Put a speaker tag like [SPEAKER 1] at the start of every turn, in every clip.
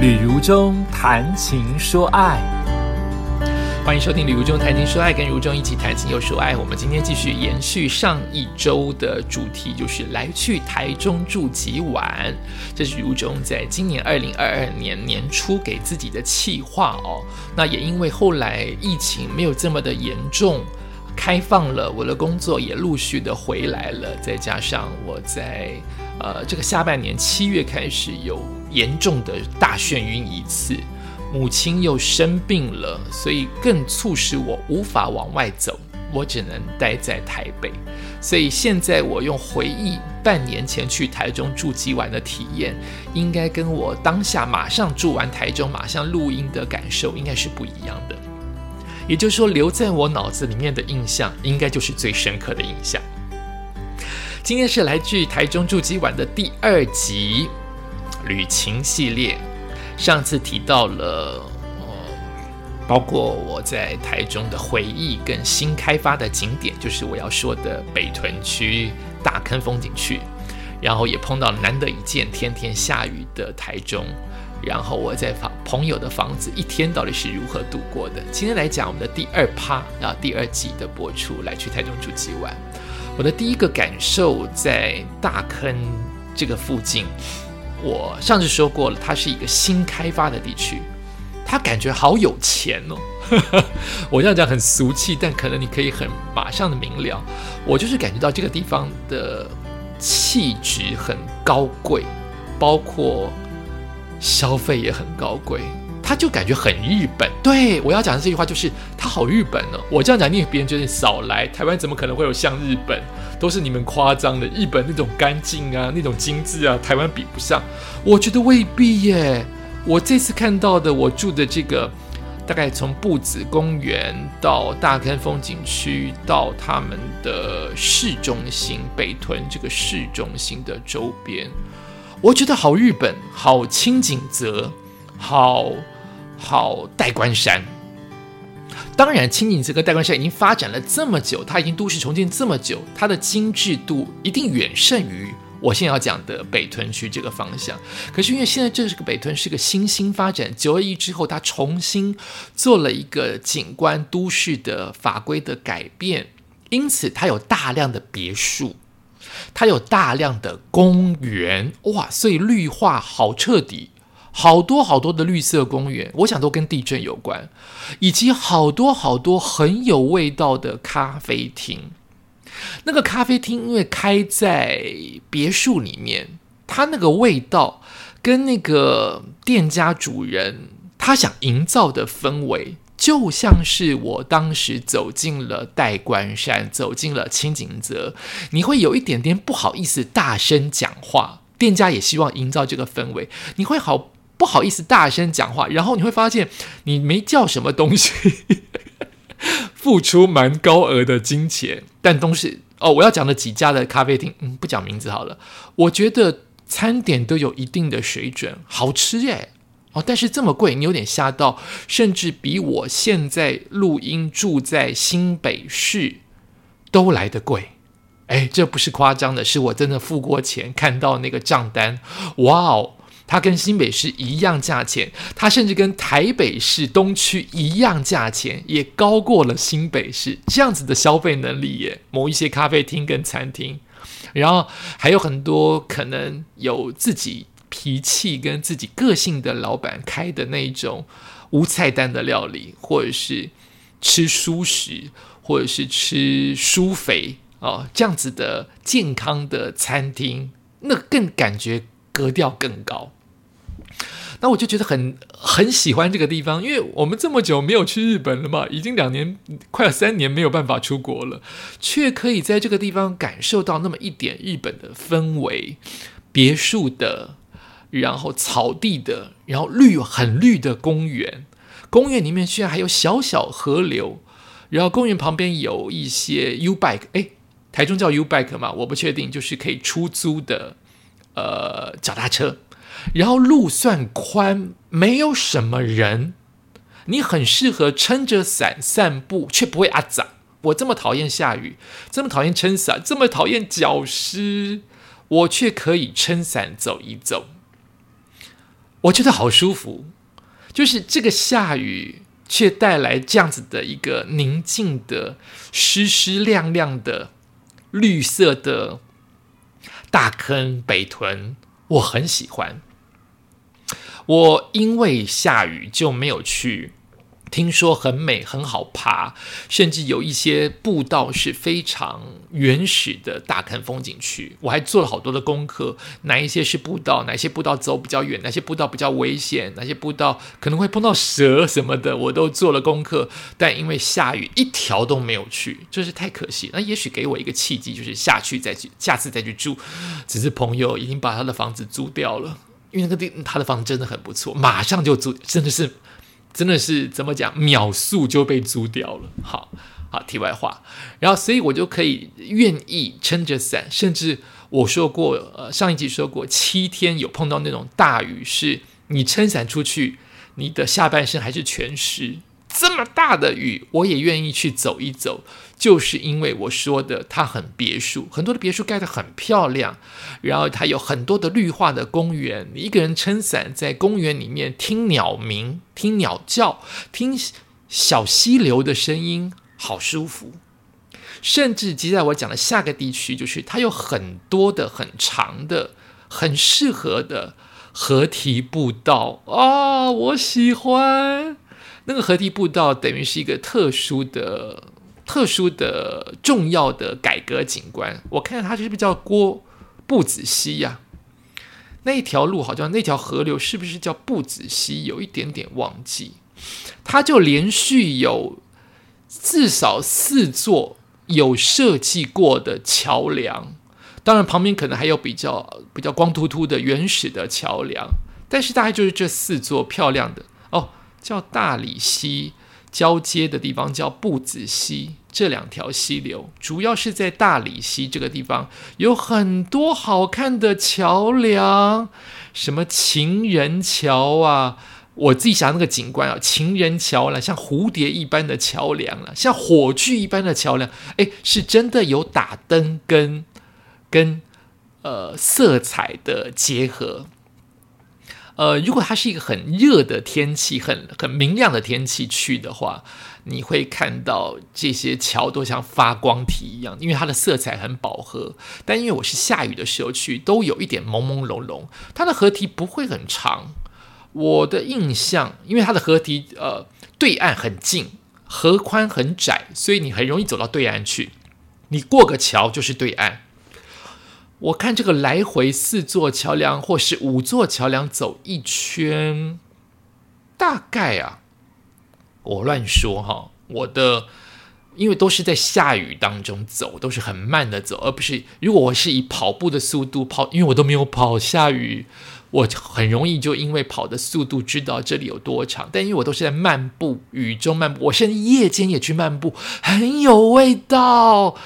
[SPEAKER 1] 旅如中谈情说爱，
[SPEAKER 2] 欢迎收听《旅如中谈情说爱》，跟如中一起谈情又说爱。我们今天继续延续上一周的主题，就是来去台中住几晚。这是如中在今年二零二二年年初给自己的企划哦。那也因为后来疫情没有这么的严重。开放了，我的工作也陆续的回来了，再加上我在呃这个下半年七月开始有严重的大眩晕一次，母亲又生病了，所以更促使我无法往外走，我只能待在台北。所以现在我用回忆半年前去台中住几晚的体验，应该跟我当下马上住完台中马上录音的感受应该是不一样的。也就是说，留在我脑子里面的印象，应该就是最深刻的印象。今天是来自台中住几晚的第二集旅行系列。上次提到了，呃，包括我在台中的回忆跟新开发的景点，就是我要说的北屯区大坑风景区，然后也碰到难得一见天天下雨的台中。然后我在房朋友的房子一天到底是如何度过的？今天来讲我们的第二趴啊，第二季的播出，来去台中住几晚。我的第一个感受在大坑这个附近，我上次说过了，它是一个新开发的地区，它感觉好有钱哦。我这样讲很俗气，但可能你可以很马上的明了，我就是感觉到这个地方的气质很高贵，包括。消费也很高贵，他就感觉很日本。对我要讲的这句话就是，他好日本呢。我这样讲，你别人觉得少来台湾，怎么可能会有像日本？都是你们夸张的，日本那种干净啊，那种精致啊，台湾比不上。我觉得未必耶。我这次看到的，我住的这个，大概从步子公园到大坑风景区，到他们的市中心北屯这个市中心的周边。我觉得好日本，好清景泽，好好代官山。当然，清景泽跟代官山已经发展了这么久，它已经都市重建这么久，它的精致度一定远胜于我现在要讲的北屯区这个方向。可是因为现在这是个北屯，是个新兴发展，九二一之后，它重新做了一个景观都市的法规的改变，因此它有大量的别墅。它有大量的公园哇，所以绿化好彻底，好多好多的绿色公园，我想都跟地震有关，以及好多好多很有味道的咖啡厅。那个咖啡厅因为开在别墅里面，它那个味道跟那个店家主人他想营造的氛围。就像是我当时走进了代官山，走进了清景泽，你会有一点点不好意思大声讲话。店家也希望营造这个氛围，你会好不好意思大声讲话，然后你会发现你没叫什么东西，付出蛮高额的金钱，但东西哦，我要讲的几家的咖啡厅，嗯，不讲名字好了。我觉得餐点都有一定的水准，好吃耶。哦，但是这么贵，你有点吓到，甚至比我现在录音住在新北市都来得贵。哎，这不是夸张的，是我真的付过钱，看到那个账单，哇哦，它跟新北市一样价钱，它甚至跟台北市东区一样价钱，也高过了新北市这样子的消费能力耶。某一些咖啡厅跟餐厅，然后还有很多可能有自己。脾气跟自己个性的老板开的那种无菜单的料理，或者是吃蔬食，或者是吃蔬肥哦，这样子的健康的餐厅，那更感觉格调更高。那我就觉得很很喜欢这个地方，因为我们这么久没有去日本了嘛，已经两年快要三年没有办法出国了，却可以在这个地方感受到那么一点日本的氛围，别墅的。然后草地的，然后绿很绿的公园，公园里面居然还有小小河流，然后公园旁边有一些 U bike，哎，台中叫 U bike 嘛，我不确定，就是可以出租的，呃，脚踏车，然后路算宽，没有什么人，你很适合撑着伞散步，却不会阿脏。我这么讨厌下雨，这么讨厌撑伞，这么讨厌脚湿，我却可以撑伞走一走。我觉得好舒服。就是这个下雨，却带来这样子的一个宁静的、湿湿亮亮的、绿色的大坑北屯，我很喜欢。我因为下雨就没有去。听说很美，很好爬，甚至有一些步道是非常原始的大坑风景区。我还做了好多的功课，哪一些是步道，哪些步道走比较远，哪些步道比较危险，哪些步道可能会碰到蛇什么的，我都做了功课。但因为下雨，一条都没有去，真是太可惜。那也许给我一个契机，就是下去再去，下次再去住。只是朋友已经把他的房子租掉了，因为那个地他的房子真的很不错，马上就租，真的是。真的是怎么讲，秒速就被租掉了。好好，题外话，然后所以我就可以愿意撑着伞，甚至我说过，呃，上一集说过，七天有碰到那种大雨，是你撑伞出去，你的下半身还是全湿。这么大的雨，我也愿意去走一走，就是因为我说的，它很别墅，很多的别墅盖得很漂亮，然后它有很多的绿化的公园，你一个人撑伞在公园里面听鸟鸣、听鸟叫、听小溪流的声音，好舒服。甚至接下来我讲的下个地区，就是它有很多的很长的、很适合的河堤步道啊，我喜欢。那个河堤步道等于是一个特殊的、特殊的、重要的改革景观。我看看它是不是叫郭步子溪呀？那一条路好像那条河流是不是叫步子溪？有一点点忘记。它就连续有至少四座有设计过的桥梁，当然旁边可能还有比较比较光秃秃的原始的桥梁，但是大概就是这四座漂亮的哦。叫大理溪交接的地方叫步子溪，这两条溪流主要是在大理溪这个地方有很多好看的桥梁，什么情人桥啊，我自己想那个景观啊，情人桥了，像蝴蝶一般的桥梁了，像火炬一般的桥梁，哎，是真的有打灯跟跟呃色彩的结合。呃，如果它是一个很热的天气，很很明亮的天气去的话，你会看到这些桥都像发光体一样，因为它的色彩很饱和。但因为我是下雨的时候去，都有一点朦朦胧胧。它的河堤不会很长，我的印象，因为它的河堤呃对岸很近，河宽很窄，所以你很容易走到对岸去。你过个桥就是对岸。我看这个来回四座桥梁或是五座桥梁走一圈，大概啊，我乱说哈。我的因为都是在下雨当中走，都是很慢的走，而不是如果我是以跑步的速度跑，因为我都没有跑下雨，我很容易就因为跑的速度知道这里有多长。但因为我都是在漫步雨中漫步，我甚至夜间也去漫步，很有味道。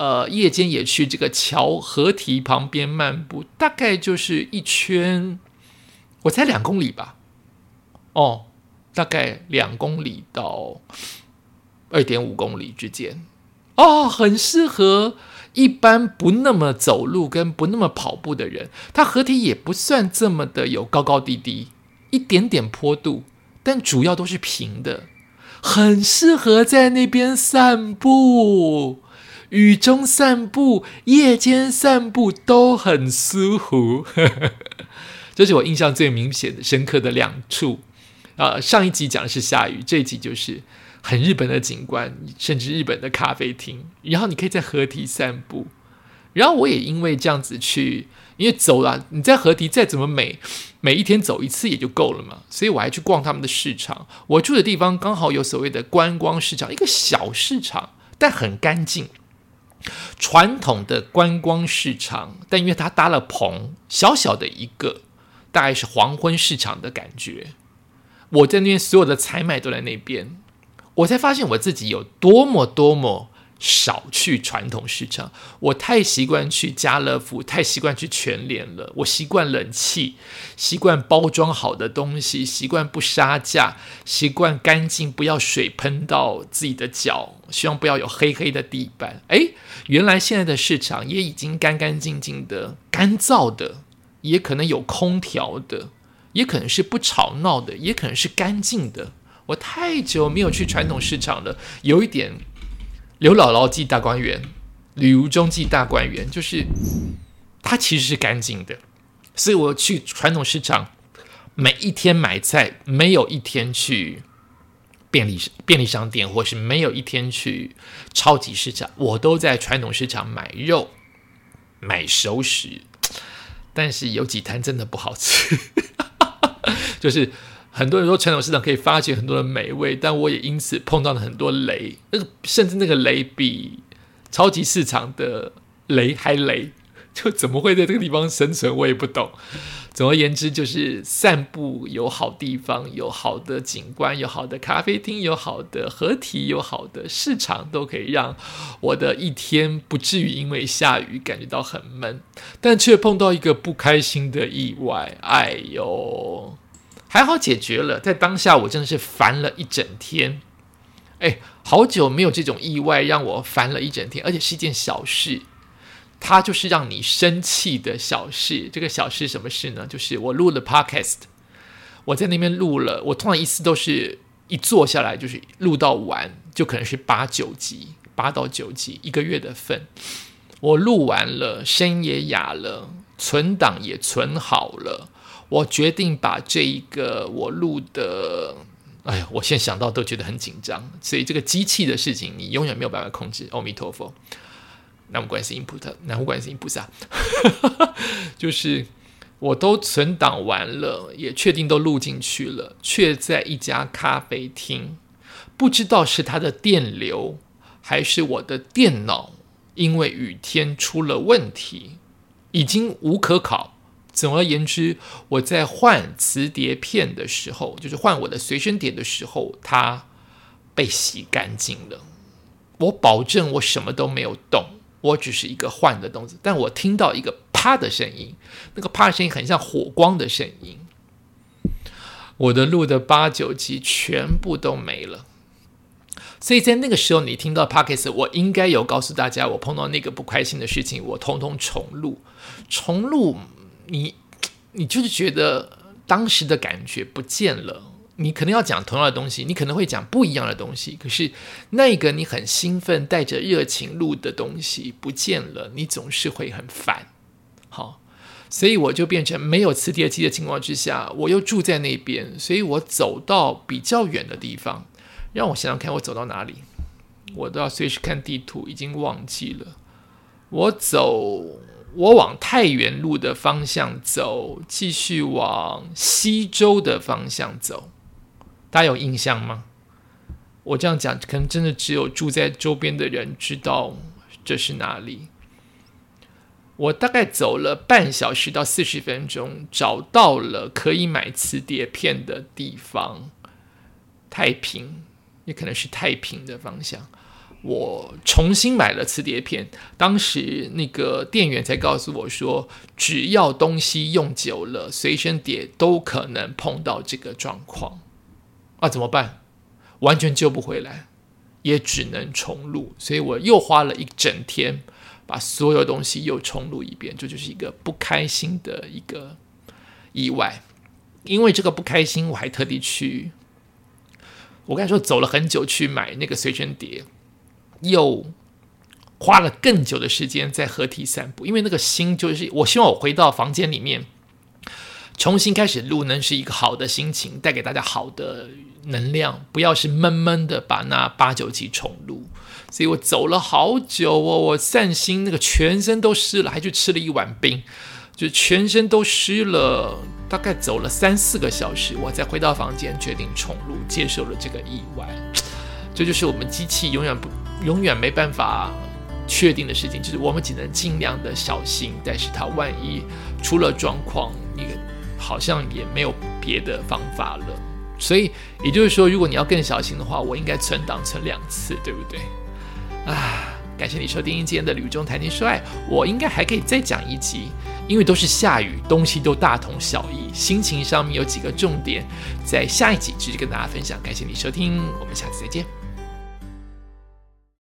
[SPEAKER 2] 呃，夜间也去这个桥河堤旁边漫步，大概就是一圈，我猜两公里吧。哦，大概两公里到二点五公里之间。哦，很适合一般不那么走路跟不那么跑步的人。它河堤也不算这么的有高高低低，一点点坡度，但主要都是平的，很适合在那边散步。雨中散步，夜间散步都很舒服，这是我印象最明显的、深刻的两处。啊，上一集讲的是下雨，这一集就是很日本的景观，甚至日本的咖啡厅。然后你可以在河堤散步，然后我也因为这样子去，因为走了，你在河堤再怎么美，每一天走一次也就够了嘛。所以我还去逛他们的市场。我住的地方刚好有所谓的观光市场，一个小市场，但很干净。传统的观光市场，但因为它搭了棚，小小的一个，大概是黄昏市场的感觉。我在那边所有的采买都在那边，我才发现我自己有多么多么。少去传统市场，我太习惯去家乐福，太习惯去全联了。我习惯冷气，习惯包装好的东西，习惯不杀价，习惯干净，不要水喷到自己的脚，希望不要有黑黑的地板。诶，原来现在的市场也已经干干净净的、干燥的，也可能有空调的，也可能是不吵闹的，也可能是干净的。我太久没有去传统市场了，有一点刘姥姥记大观园，吕如中记大观园，就是它其实是干净的。所以我去传统市场，每一天买菜，没有一天去便利便利商店，或是没有一天去超级市场，我都在传统市场买肉、买熟食。但是有几摊真的不好吃，就是很多人说传统市场可以发掘很多的美味，但我也因此碰到了很多雷，那个甚至那个雷比超级市场的雷还雷，就怎么会在这个地方生存，我也不懂。总而言之，就是散步有好地方，有好的景观，有好的咖啡厅，有好的合体，有好的市场，都可以让我的一天不至于因为下雨感觉到很闷，但却碰到一个不开心的意外。哎呦，还好解决了，在当下我真的是烦了一整天。哎，好久没有这种意外让我烦了一整天，而且是一件小事。它就是让你生气的小事。这个小事什么事呢？就是我录了 podcast，我在那边录了。我通常一次都是一坐下来就是录到完，就可能是八九集，八到九集一个月的份。我录完了，声音也哑了，存档也存好了。我决定把这一个我录的，哎呀，我现在想到都觉得很紧张。所以这个机器的事情，你永远没有办法控制。阿弥陀佛。南无观世音菩萨，南无观世音菩萨，就是我都存档完了，也确定都录进去了，却在一家咖啡厅，不知道是它的电流还是我的电脑，因为雨天出了问题，已经无可考。总而言之，我在换磁碟片的时候，就是换我的随身碟的时候，它被洗干净了。我保证，我什么都没有动。我只是一个换的动作，但我听到一个啪的声音，那个啪的声音很像火光的声音。我的录的八九集全部都没了，所以在那个时候，你听到 p o c k e t 我应该有告诉大家，我碰到那个不开心的事情，我通通重录。重录，你你就是觉得当时的感觉不见了。你可能要讲同样的东西，你可能会讲不一样的东西。可是那个你很兴奋、带着热情录的东西不见了，你总是会很烦。好，所以我就变成没有磁碟机的情况之下，我又住在那边，所以我走到比较远的地方。让我想想看，我走到哪里？我都要随时看地图，已经忘记了。我走，我往太原路的方向走，继续往西周的方向走。大家有印象吗？我这样讲，可能真的只有住在周边的人知道这是哪里。我大概走了半小时到四十分钟，找到了可以买磁碟片的地方。太平，也可能是太平的方向。我重新买了磁碟片，当时那个店员才告诉我说，只要东西用久了，随身碟都可能碰到这个状况。啊，怎么办？完全救不回来，也只能重录。所以我又花了一整天，把所有东西又重录一遍。这就是一个不开心的一个意外。因为这个不开心，我还特地去，我刚才说走了很久去买那个随身碟，又花了更久的时间在合体散步。因为那个心就是，我希望我回到房间里面。重新开始录能，是一个好的心情，带给大家好的能量，不要是闷闷的把那八九集重录。所以我走了好久哦，我散心，那个全身都湿了，还去吃了一碗冰，就全身都湿了，大概走了三四个小时，我再回到房间，决定重录，接受了这个意外。这就是我们机器永远不永远没办法确定的事情，就是我们只能尽量的小心，但是它万一出了状况，你。好像也没有别的方法了，所以也就是说，如果你要更小心的话，我应该存档存两次，对不对？啊，感谢你收听今天的《旅中谈情说爱》，我应该还可以再讲一集，因为都是下雨，东西都大同小异，心情上面有几个重点，在下一集继续跟大家分享。感谢你收听，我们下次再见。